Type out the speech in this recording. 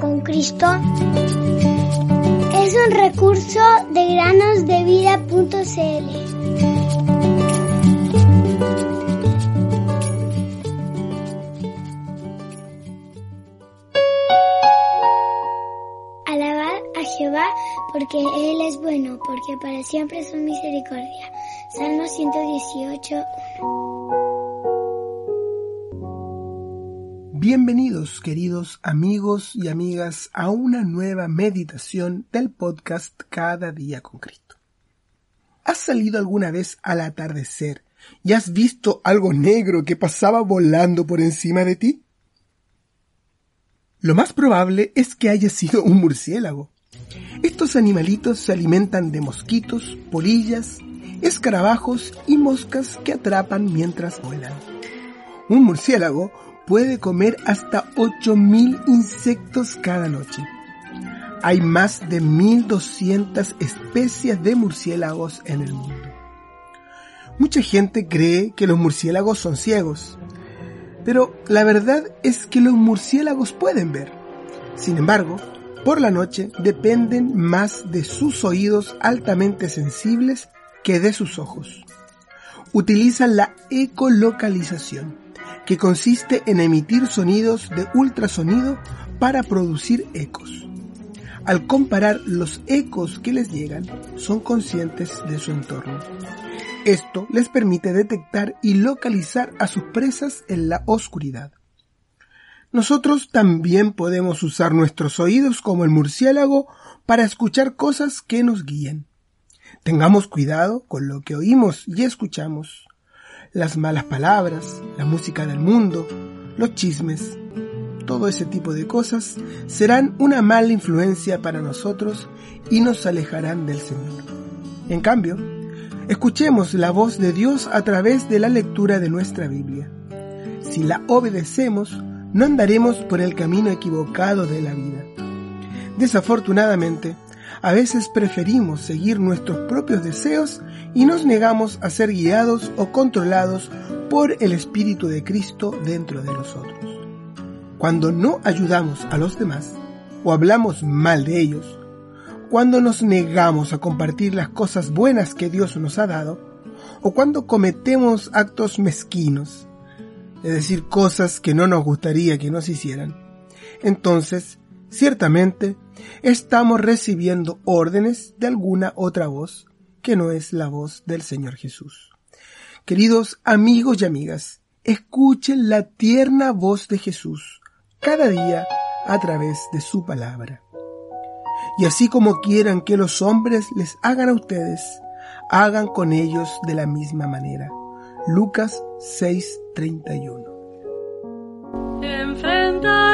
con Cristo es un recurso de granosdevida.cl. Alabad a Jehová porque Él es bueno, porque para siempre es su misericordia. Salmo 118. Bienvenidos queridos amigos y amigas a una nueva meditación del podcast Cada día con Cristo. ¿Has salido alguna vez al atardecer y has visto algo negro que pasaba volando por encima de ti? Lo más probable es que haya sido un murciélago. Estos animalitos se alimentan de mosquitos, polillas, escarabajos y moscas que atrapan mientras vuelan. Un murciélago puede comer hasta 8.000 insectos cada noche. Hay más de 1.200 especies de murciélagos en el mundo. Mucha gente cree que los murciélagos son ciegos, pero la verdad es que los murciélagos pueden ver. Sin embargo, por la noche dependen más de sus oídos altamente sensibles que de sus ojos. Utilizan la ecolocalización que consiste en emitir sonidos de ultrasonido para producir ecos. Al comparar los ecos que les llegan, son conscientes de su entorno. Esto les permite detectar y localizar a sus presas en la oscuridad. Nosotros también podemos usar nuestros oídos como el murciélago para escuchar cosas que nos guíen. Tengamos cuidado con lo que oímos y escuchamos las malas palabras, la música del mundo, los chismes, todo ese tipo de cosas serán una mala influencia para nosotros y nos alejarán del Señor. En cambio, escuchemos la voz de Dios a través de la lectura de nuestra Biblia. Si la obedecemos, no andaremos por el camino equivocado de la vida. Desafortunadamente, a veces preferimos seguir nuestros propios deseos y nos negamos a ser guiados o controlados por el Espíritu de Cristo dentro de nosotros. Cuando no ayudamos a los demás o hablamos mal de ellos, cuando nos negamos a compartir las cosas buenas que Dios nos ha dado, o cuando cometemos actos mezquinos, es decir, cosas que no nos gustaría que nos hicieran, entonces ciertamente estamos recibiendo órdenes de alguna otra voz que no es la voz del Señor Jesús. Queridos amigos y amigas, escuchen la tierna voz de Jesús cada día a través de su palabra. Y así como quieran que los hombres les hagan a ustedes, hagan con ellos de la misma manera. Lucas 6:31. Enfrenta